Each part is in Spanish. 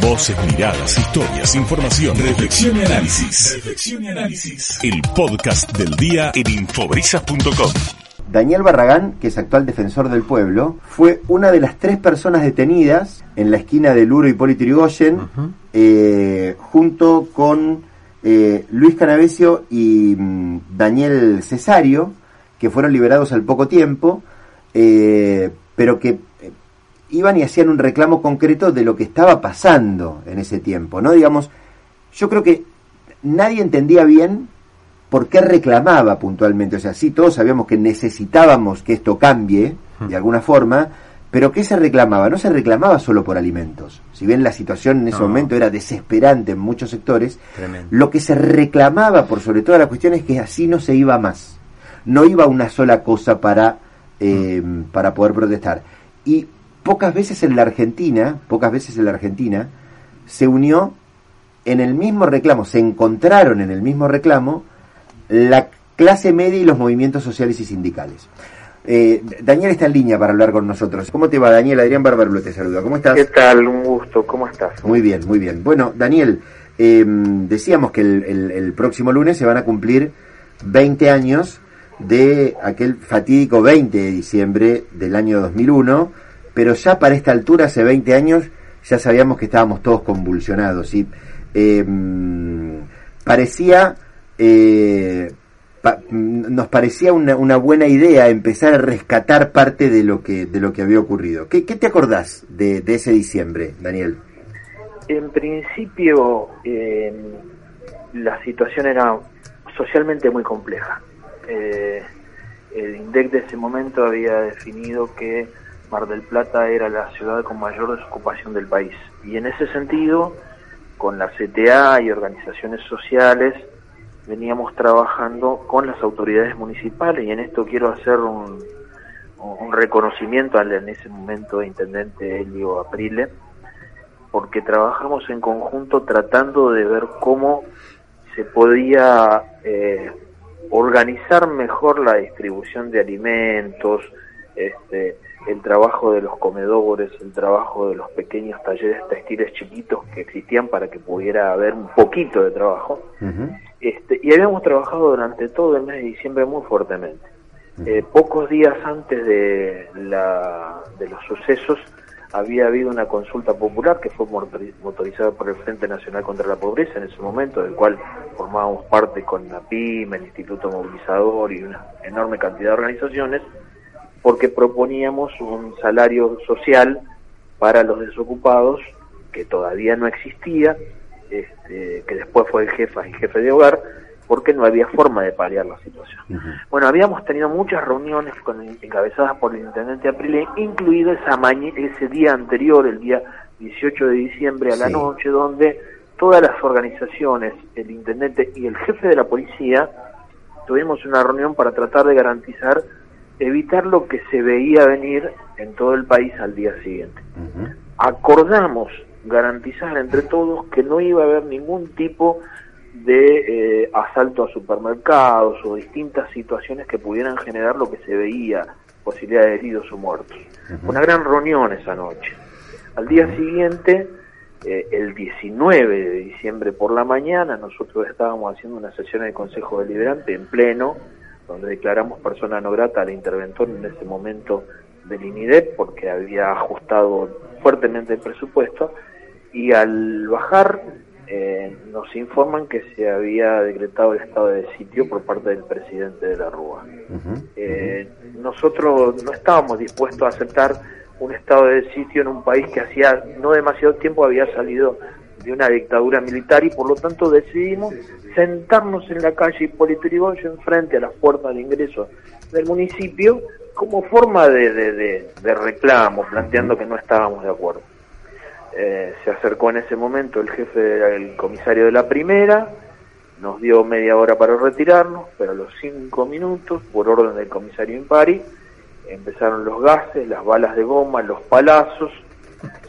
Voces, miradas, historias, información, reflexión y análisis. Reflexión y análisis. El podcast del día en infobrisas.com. Daniel Barragán, que es actual defensor del pueblo, fue una de las tres personas detenidas en la esquina de Luro y Irigoyen, eh, junto con eh, Luis Canavesio y mm, Daniel Cesario, que fueron liberados al poco tiempo, eh, pero que iban y hacían un reclamo concreto de lo que estaba pasando en ese tiempo, ¿no? Digamos, yo creo que nadie entendía bien por qué reclamaba puntualmente. O sea, sí, todos sabíamos que necesitábamos que esto cambie de alguna forma, pero ¿qué se reclamaba? No se reclamaba solo por alimentos. Si bien la situación en ese momento era desesperante en muchos sectores, lo que se reclamaba por sobre todas las cuestiones es que así no se iba más. No iba una sola cosa para, eh, para poder protestar. Y pocas veces en la Argentina, pocas veces en la Argentina, se unió en el mismo reclamo, se encontraron en el mismo reclamo la clase media y los movimientos sociales y sindicales. Eh, Daniel está en línea para hablar con nosotros. ¿Cómo te va, Daniel? Adrián Barbaro te saluda. ¿Cómo estás? ¿Qué tal? Un gusto. ¿Cómo estás? Muy bien, muy bien. Bueno, Daniel, em, decíamos que el, el, próximo lunes se van a cumplir 20 años de aquel fatídico 20 de diciembre del año 2001 pero ya para esta altura, hace 20 años, ya sabíamos que estábamos todos convulsionados y em, parecía, eh, nos parecía una, una, buena idea empezar a rescatar parte de lo que, de lo que había ocurrido. ¿Qué, te acordás de, ese diciembre, Daniel? En principio, em, la situación era socialmente muy compleja. Eh, el INDEC de ese momento había definido que Mar del Plata era la ciudad con mayor desocupación del país. Y en ese sentido, con la CTA y organizaciones sociales, veníamos trabajando con las autoridades municipales y en esto quiero hacer un, reconocimiento al en ese momento intendente Elio Aprile, porque trabajamos en conjunto tratando de ver cómo se podía eh, organizar mejor la distribución de alimentos, este, el trabajo de los comedores, el trabajo de los pequeños talleres textiles chiquitos que existían para que pudiera haber un poquito de trabajo. este, y habíamos trabajado durante todo el mes de diciembre muy fuertemente. Eh, pocos días antes de, la, de los sucesos había habido una consulta popular que fue motorizada por el Frente Nacional contra la Pobreza en ese momento, del cual formábamos parte con la PYME, el Instituto Movilizador y una enorme cantidad de organizaciones, porque proponíamos un salario social para los desocupados que todavía no existía, este, que después fue el jefe y jefe de hogar, porque no había forma de paliar la situación. Bueno, habíamos tenido muchas reuniones con, encabezadas por el intendente Aprile, incluido esa ese día anterior, el día 18 de diciembre a la noche, donde todas las organizaciones, el intendente y el jefe de la policía, tuvimos una reunión para tratar de garantizar evitar lo que se veía venir en todo el país al día siguiente. Acordamos garantizar entre todos que no iba a haber ningún tipo de eh, asalto a supermercados o distintas situaciones que pudieran generar lo que se veía, posibilidad de heridos o muertos. Una gran reunión esa noche. Al día siguiente, eh, el 19 de diciembre por la mañana, nosotros estábamos haciendo una sesión del Consejo Deliberante en pleno, donde declaramos persona no grata al interventor en ese momento del INIDEP porque había ajustado fuertemente el presupuesto y al bajar eh, nos informan que se había decretado el estado de sitio por parte del presidente de la Rúa. Eh, nosotros no estábamos dispuestos a aceptar un estado de sitio en un país que hacía no demasiado tiempo había salido de una dictadura militar y por lo tanto decidimos sentarnos en la calle Hipólito Yrigoyen frente a las puertas de ingreso del municipio como forma de, de, reclamo, planteando que no estábamos de acuerdo. Eh, se acercó en ese momento el jefe, el comisario de la primera, nos dio media hora para retirarnos, pero a los cinco minutos, por orden del comisario Impari, empezaron los gases, las balas de goma, los palazos,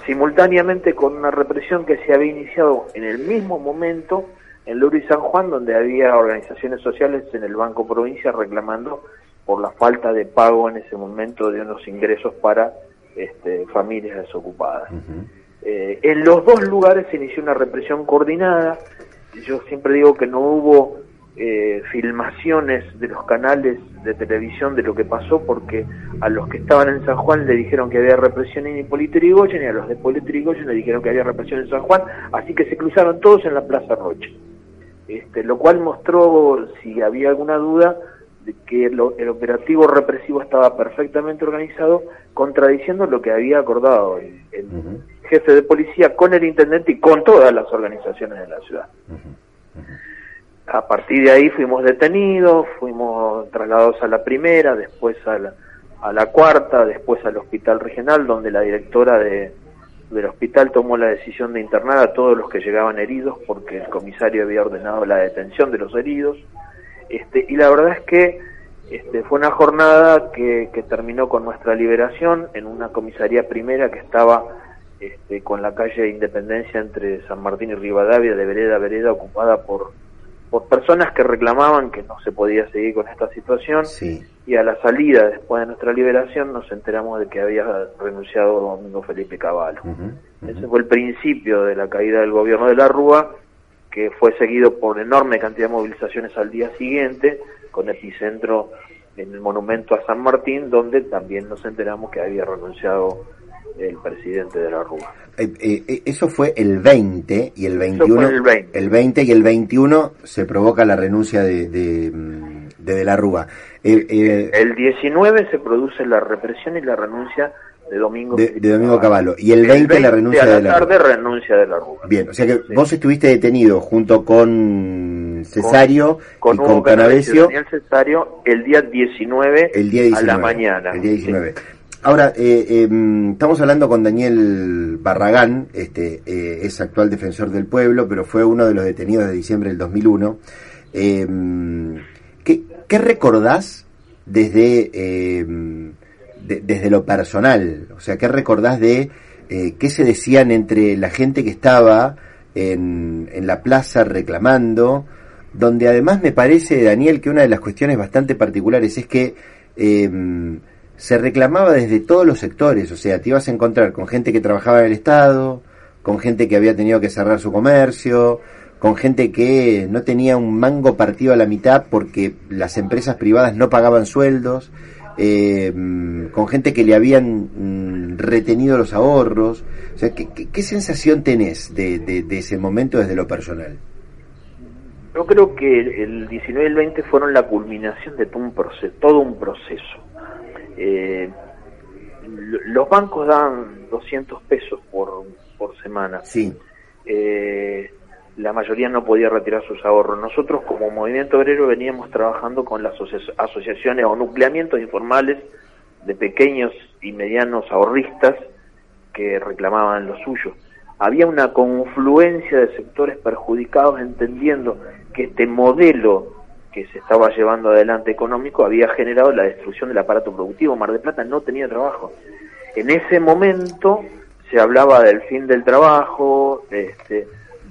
simultáneamente con una represión que se había iniciado en el mismo momento en Luro y San Juan, donde había organizaciones sociales en el Banco Provincia reclamando por la falta de pago en ese momento de unos ingresos para este, familias desocupadas. Eh, en los dos lugares se inició una represión coordinada. Yo siempre digo que no hubo eh, filmaciones de los canales de televisión de lo que pasó porque a los que estaban en San Juan le dijeron que había represión en Hipólito Yrigoyen y a los de Hipólito Yrigoyen le dijeron que había represión en San Juan, así que se cruzaron todos en la Plaza Rocha. Este, lo cual mostró, si había alguna duda, de que el, operativo represivo estaba perfectamente organizado, contradiciendo lo que había acordado el, jefe de policía con el intendente y con todas las organizaciones de la ciudad. A partir de ahí fuimos detenidos, fuimos trasladados a la primera, después a la, a la cuarta, después al hospital regional, donde la directora de, del hospital tomó la decisión de internar a todos los que llegaban heridos, porque el comisario había ordenado la detención de los heridos. Este, y la verdad es que este, fue una jornada que, que terminó con nuestra liberación en una comisaría primera que estaba este, con la calle Independencia entre San Martín y Rivadavia, de vereda a vereda, ocupada por por personas que reclamaban que no se podía seguir con esta situación y a la salida después de nuestra liberación nos enteramos de que había renunciado Domingo Felipe Caballo. Ese fue el principio de la caída del gobierno de la Rúa, que fue seguido por enorme cantidad de movilizaciones al día siguiente, con epicentro en el monumento a San Martín, donde también nos enteramos que había renunciado el presidente de la Rúa. Eh, eh, eh, eso fue el 20 y el 21. el 20. El 20 y el 21 se provoca la renuncia de, de, de, la Rúa. el 19 se produce la represión y la renuncia de Domingo de, Domingo Cavallo. Y el 20, la renuncia de la, tarde renuncia de la Rúa. Bien, o sea que vos estuviste detenido junto con Cesario con, y con Canavesio. Daniel Cesario el día 19, el día a la mañana. El día 19. Ahora, eh, em, estamos hablando con Daniel Barragán, este, eh, es actual defensor del pueblo, pero fue uno de los detenidos de diciembre del 2001. Em, ¿qué, ¿qué, recordás desde, em, desde lo personal? O sea, ¿qué recordás de eh, qué se decían entre la gente que estaba en la plaza reclamando? Donde además me parece, Daniel, que una de las cuestiones bastante particulares es que se reclamaba desde todos los sectores, o sea, te ibas a encontrar con gente que trabajaba en el Estado, con gente que había tenido que cerrar su comercio, con gente que no tenía un mango partido a la mitad porque las empresas privadas no pagaban sueldos, eh, con gente que le habían mm, retenido los ahorros. O sea, ¿qué, sensación tenés de, ese momento desde lo personal? Yo creo que el 19 y el 20 fueron la culminación de todo un. Todo un proceso eh, los bancos dan 200 pesos por, por semana. Sí. Eh, la mayoría no podía retirar sus ahorros. Nosotros como movimiento obrero veníamos trabajando con las asociaciones o nucleamientos informales de pequeños y medianos ahorristas que reclamaban lo suyo. Había una confluencia de sectores perjudicados entendiendo que este modelo que se estaba llevando adelante económico había generado la destrucción del aparato productivo. Mar de Plata no tenía trabajo. En ese momento se hablaba del fin del trabajo, este,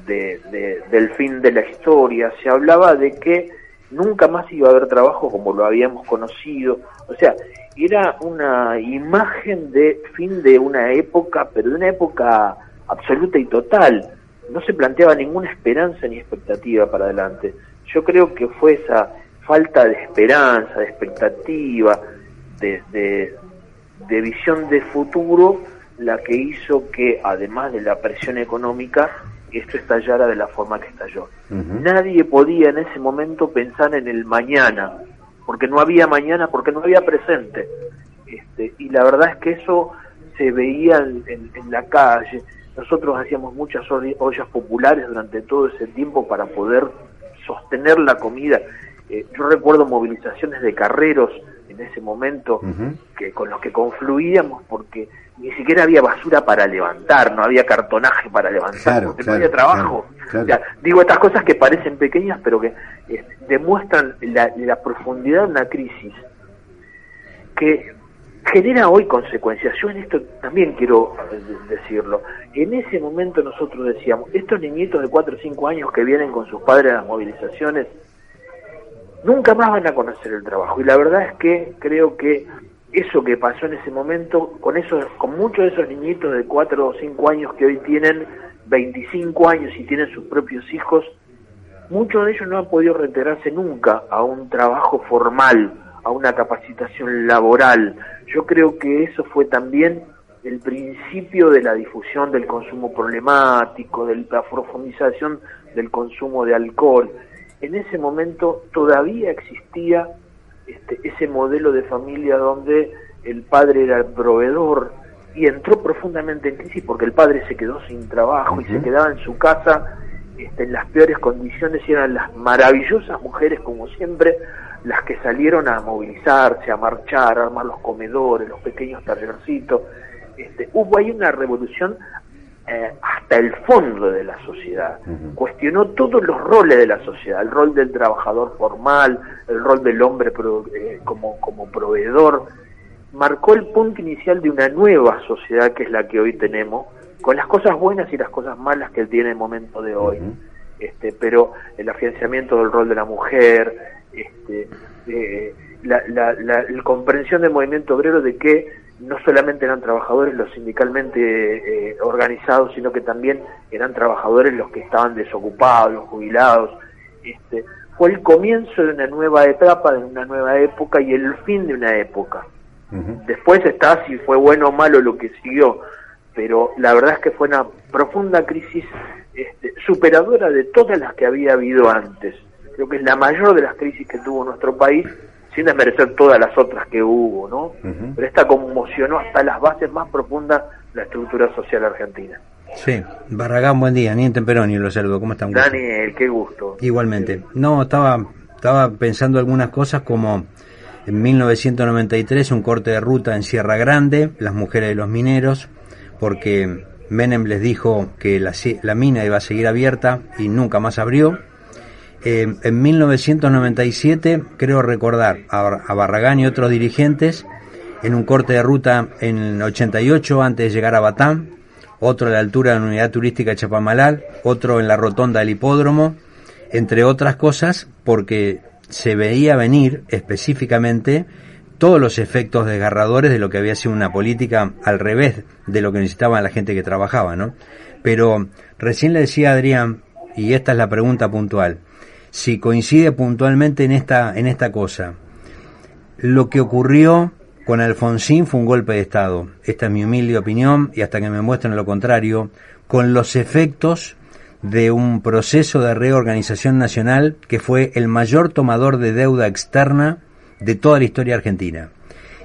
de, del fin de la historia, se hablaba de que nunca más iba a haber trabajo como lo habíamos conocido. O sea, era una imagen de fin de una época, pero de una época absoluta y total. No se planteaba ninguna esperanza ni expectativa para adelante. Yo creo que fue esa falta de esperanza, de expectativa, de, de, visión de futuro la que hizo que, además de la presión económica, esto estallara de la forma que estalló. Nadie podía en ese momento pensar en el mañana, porque no había mañana, porque no había presente. Este, y la verdad es que eso se veía en, en, la calle. Nosotros hacíamos muchas ollas populares durante todo ese tiempo para poder sostener la comida. Eh, yo recuerdo movilizaciones de carreros en ese momento que con los que confluíamos porque ni siquiera había basura para levantar, no había cartonaje para levantar, porque no había trabajo. digo estas cosas que parecen pequeñas, pero que eh, demuestran la, la profundidad de una crisis que genera hoy consecuencias. Yo en esto también quiero eh, decirlo. En ese momento nosotros decíamos, estos niñitos de 4 o 5 años que vienen con sus padres a las movilizaciones, nunca más van a conocer el trabajo. Y la verdad es que creo que eso que pasó en ese momento, con esos, con muchos de esos niñitos de 4 o 5 años que hoy tienen 25 años y tienen sus propios hijos, muchos de ellos no han podido reintegrarse nunca a un trabajo formal, a una capacitación laboral. Yo creo que eso fue también el principio de la difusión del consumo problemático, de la profundización del consumo de alcohol. En ese momento todavía existía este, ese modelo de familia donde el padre era el proveedor y entró profundamente en crisis porque el padre se quedó sin trabajo y se quedaba en su casa este, en las peores condiciones y eran las maravillosas mujeres como siempre las que salieron a movilizarse, a marchar, a armar los comedores, los pequeños tallercitos. Este, hubo ahí una revolución eh, hasta el fondo de la sociedad. Cuestionó todos los roles de la sociedad, el rol del trabajador formal, el rol del hombre eh, como, como proveedor. Marcó el punto inicial de una nueva sociedad que es la que hoy tenemos, con las cosas buenas y las cosas malas que tiene el momento de hoy. este, pero el afianzamiento del rol de la mujer, este, eh, la, la, la, la comprensión del movimiento obrero de que no solamente eran trabajadores los sindicalmente eh, organizados, sino que también eran trabajadores los que estaban desocupados, los jubilados. Este, fue el comienzo de una nueva etapa, de una nueva época y el fin de una época. Después está si fue bueno o malo lo que siguió, pero la verdad es que fue una profunda crisis este, superadora de todas las que había habido antes. Creo que es la mayor de las crisis que tuvo nuestro país sin desmerecer todas las otras que hubo, ¿no? Pero esta conmocionó hasta las bases más profundas de la estructura social argentina. Sí, Barragán, buen día, Ni Temperoni, lo saludo, ¿cómo están? Daniel, qué gusto. Igualmente. No, estaba, estaba pensando algunas cosas como en 1993 un corte de ruta en Sierra Grande, las mujeres de los mineros, porque Menem les dijo que la, la mina iba a seguir abierta y nunca más abrió eh, en 1997, creo recordar, a, Barragán y otros dirigentes, en un corte de ruta en el 88 antes de llegar a Batán, otro a la altura de la unidad turística de Chapamalal, otro en la rotonda del hipódromo, entre otras cosas, porque se veía venir específicamente todos los efectos desgarradores de lo que había sido una política al revés de lo que necesitaba la gente que trabajaba, ¿no? Pero recién le decía a Adrián, y esta es la pregunta puntual, si coincide puntualmente en esta, en esta cosa. Lo que ocurrió con Alfonsín fue un golpe de Estado. Esta es mi humilde opinión y hasta que me muestren lo contrario, con los efectos de un proceso de reorganización nacional que fue el mayor tomador de deuda externa de toda la historia argentina.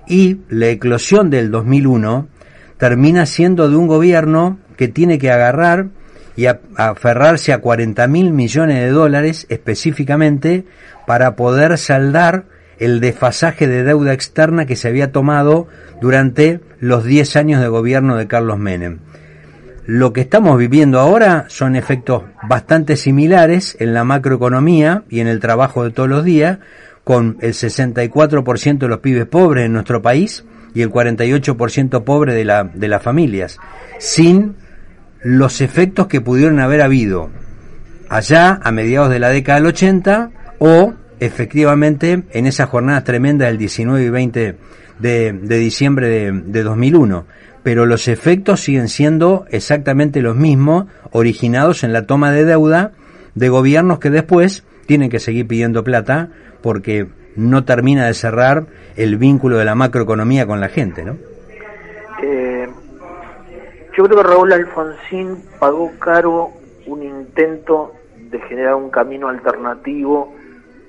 Y la eclosión del 2001 termina siendo de un gobierno que tiene que agarrar y aferrarse a 40 mil millones de dólares específicamente para poder saldar el desfasaje de deuda externa que se había tomado durante los 10 años de gobierno de Carlos Menem. Lo que estamos viviendo ahora son efectos bastante similares en la macroeconomía y en el trabajo de todos los días, con el 64% de los pibes pobres en nuestro país y el 48% pobre de, la, de las familias, sin los efectos que pudieron haber habido allá a mediados de la década del 80 o efectivamente en esas jornadas tremendas del 19 y 20 de, diciembre de, de 2001. Pero los efectos siguen siendo exactamente los mismos, originados en la toma de deuda de gobiernos que después tienen que seguir pidiendo plata porque no termina de cerrar el vínculo de la macroeconomía con la gente, ¿no? Yo creo que Raúl Alfonsín pagó caro un intento de generar un camino alternativo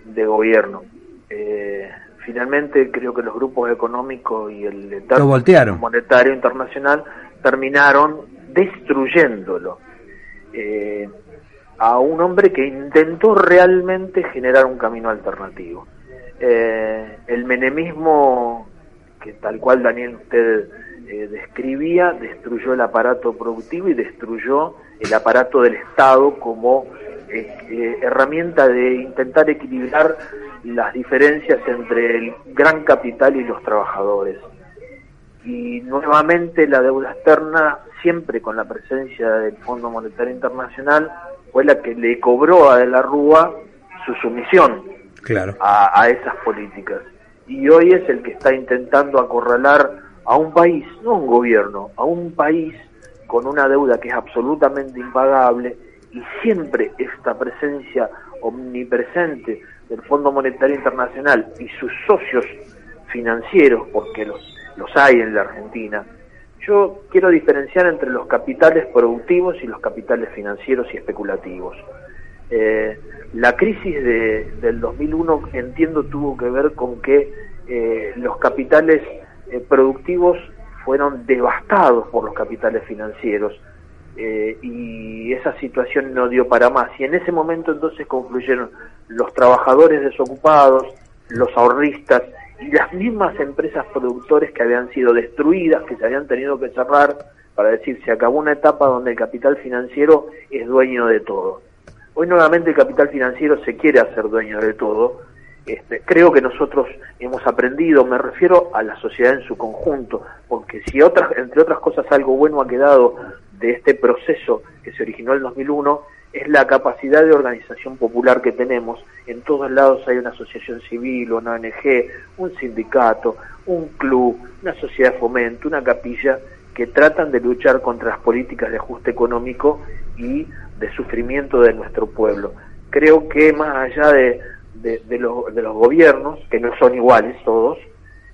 de gobierno. Eh, finalmente creo que los grupos económicos y el monetario internacional terminaron destruyéndolo eh, a un hombre que intentó realmente generar un camino alternativo. Eh, el menemismo, que tal cual Daniel usted eh, describía, destruyó el aparato productivo y destruyó el aparato del Estado como eh, eh, herramienta de intentar equilibrar las diferencias entre el gran capital y los trabajadores. Y nuevamente la deuda externa, siempre con la presencia del Fondo Monetario Internacional, fue la que le cobró a De la Rúa su sumisión claro. a, a esas políticas. y hoy es el que está intentando acorralar a un país, no un gobierno, a un país con una deuda que es absolutamente impagable y siempre esta presencia omnipresente del Fondo Monetario Internacional y sus socios financieros, porque los, los hay en la Argentina, yo quiero diferenciar entre los capitales productivos y los capitales financieros y especulativos. Eh, la crisis de, del 2001 entiendo tuvo que ver con que eh, los capitales eh, productivos fueron devastados por los capitales financieros eh, y esa situación no dio para más. Y en ese momento entonces confluyeron los trabajadores desocupados, los ahorristas y las mismas empresas productores que habían sido destruidas, que se habían tenido que cerrar para decir se acabó una etapa donde el capital financiero es dueño de todo. Hoy nuevamente el capital financiero se quiere hacer dueño de todo. Este, creo que nosotros hemos aprendido, me refiero a la sociedad en su conjunto, porque si otras, entre otras cosas algo bueno ha quedado de este proceso que se originó en el 2001 es la capacidad de organización popular que tenemos. En todos lados hay una asociación civil, una ONG, un sindicato, un club, una sociedad de fomento, una capilla que tratan de luchar contra las políticas de ajuste económico y de sufrimiento de nuestro pueblo. Creo que más allá de, de, los, de los gobiernos, que no son iguales todos,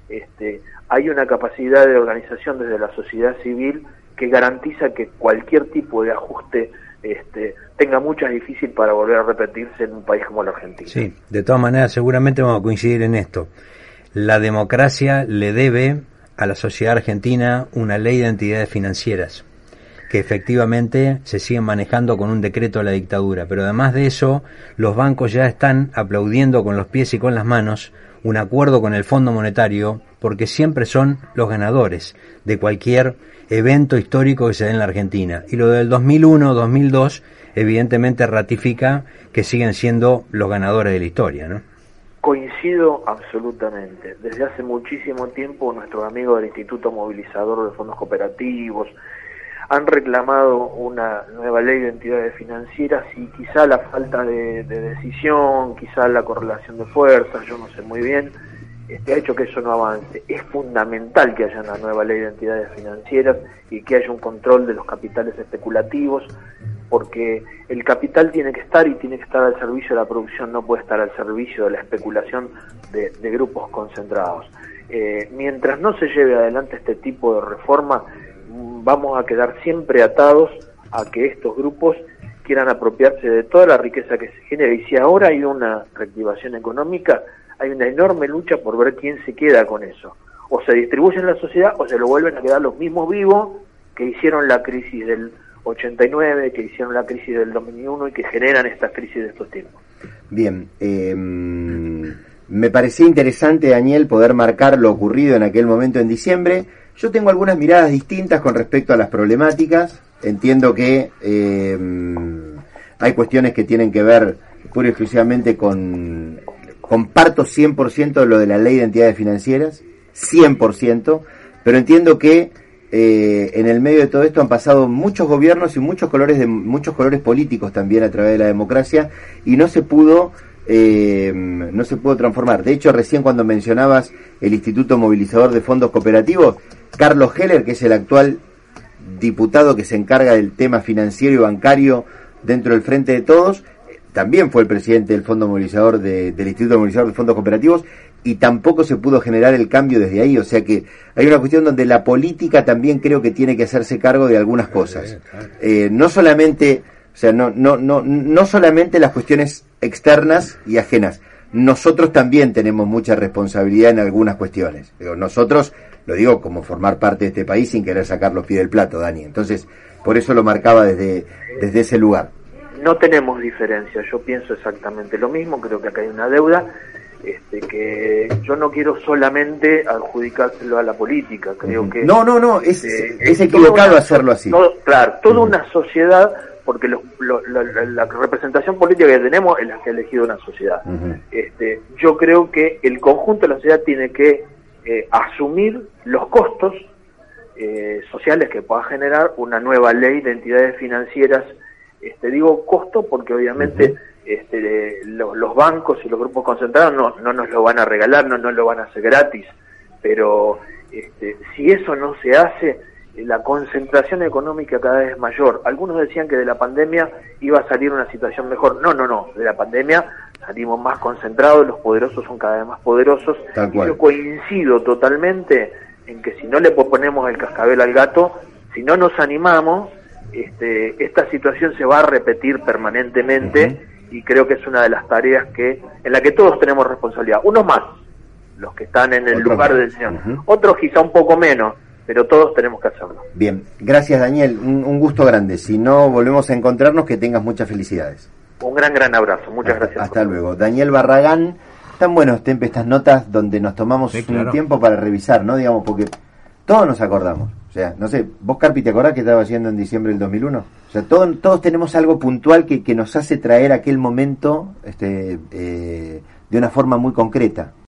este, hay una capacidad de organización desde la sociedad civil que garantiza que cualquier tipo de ajuste este, tenga muchas difícil para volver a repetirse en un país como la Argentina. Sí, de todas maneras seguramente vamos a coincidir en esto. La democracia le debe a la sociedad argentina una ley de entidades financieras que efectivamente se siguen manejando con un decreto de la dictadura. Pero además de eso, los bancos ya están aplaudiendo con los pies y con las manos un acuerdo con el Fondo Monetario porque siempre son los ganadores de cualquier evento histórico que se dé en la Argentina. Y lo del 2001-2002 evidentemente ratifica que siguen siendo los ganadores de la historia, ¿no? Coincido absolutamente. Desde hace muchísimo tiempo nuestros amigos del Instituto Movilizador de Fondos Cooperativos, han reclamado una nueva ley de entidades financieras y quizá la falta de, decisión, quizá la correlación de fuerzas, yo no sé muy bien, este, ha hecho que eso no avance. Es fundamental que haya una nueva ley de entidades financieras y que haya un control de los capitales especulativos, porque el capital tiene que estar y tiene que estar al servicio de la producción, no puede estar al servicio de la especulación de, grupos concentrados. Eh, mientras no se lleve adelante este tipo de reforma, vamos a quedar siempre atados a que estos grupos quieran apropiarse de toda la riqueza que se genera. Y si ahora hay una reactivación económica, hay una enorme lucha por ver quién se queda con eso. O se distribuye en la sociedad o se lo vuelven a quedar los mismos vivos que hicieron la crisis del 89, que hicieron la crisis del 2001 y que generan esta crisis de estos tiempos. Bien, em, me parecía interesante, Daniel, poder marcar lo ocurrido en aquel momento en diciembre yo tengo algunas miradas distintas con respecto a las problemáticas. Entiendo que eh, hay cuestiones que tienen que ver pura y exclusivamente con... Comparto 100% lo de la ley de entidades financieras, 100%, pero entiendo que eh, en el medio de todo esto han pasado muchos gobiernos y muchos colores de muchos colores políticos también a través de la democracia y no se pudo eh, no se pudo transformar. De hecho, recién cuando mencionabas el Instituto Movilizador de Fondos Cooperativos, Carlos Heller, que es el actual diputado que se encarga del tema financiero y bancario dentro del Frente de Todos, también fue el presidente del Fondo Movilizador del Instituto Movilizador de Fondos Cooperativos y tampoco se pudo generar el cambio desde ahí. O sea que hay una cuestión donde la política también creo que tiene que hacerse cargo de algunas cosas. Eh, no solamente, o sea, no, no, no, no solamente las cuestiones externas y ajenas. Nosotros también tenemos mucha responsabilidad en algunas cuestiones. nosotros lo digo como formar parte de este país sin querer sacar los pies del plato, Dani. Entonces, por eso lo marcaba desde, desde ese lugar. No tenemos diferencia, yo pienso exactamente lo mismo, creo que acá hay una deuda, este, que yo no quiero solamente adjudicárselo a la política, creo que... No, no, no, es, este, es, equivocado hacerlo así. claro, toda una sociedad, porque la, representación política que tenemos es la que ha elegido una sociedad. este, yo creo que el conjunto de la sociedad tiene que eh, asumir los costos eh, sociales que pueda generar una nueva ley de entidades financieras. Este, digo costo porque obviamente este, los bancos y los grupos concentrados no, no nos lo van a regalar, no nos lo van a hacer gratis, pero este, si eso no se hace, la concentración económica cada vez es mayor. Algunos decían que de la pandemia iba a salir una situación mejor. No, no, no. De la pandemia salimos más concentrados, los poderosos son cada vez más poderosos. y yo coincido totalmente en que si no le ponemos el cascabel al gato, si no nos animamos, este, esta situación se va a repetir permanentemente y creo que es una de las tareas que en la que todos tenemos responsabilidad. Unos más, los que están en el lugar del Señor. Otros quizá un poco menos, pero todos tenemos que hacerlo. Bien, gracias Daniel, un, gusto grande. Si no volvemos a encontrarnos, que tengas muchas felicidades. Un gran, gran abrazo. Muchas gracias. Hasta luego. Daniel Barragán, tan buenos Tempe estas notas donde nos tomamos un tiempo para revisar, ¿no? Digamos, porque todos nos acordamos. O sea, no sé, vos Carpi, ¿te acordás que estaba haciendo en diciembre del 2001? O sea, todos, todos tenemos algo puntual que, que nos hace traer aquel momento este, eh, de una forma muy concreta.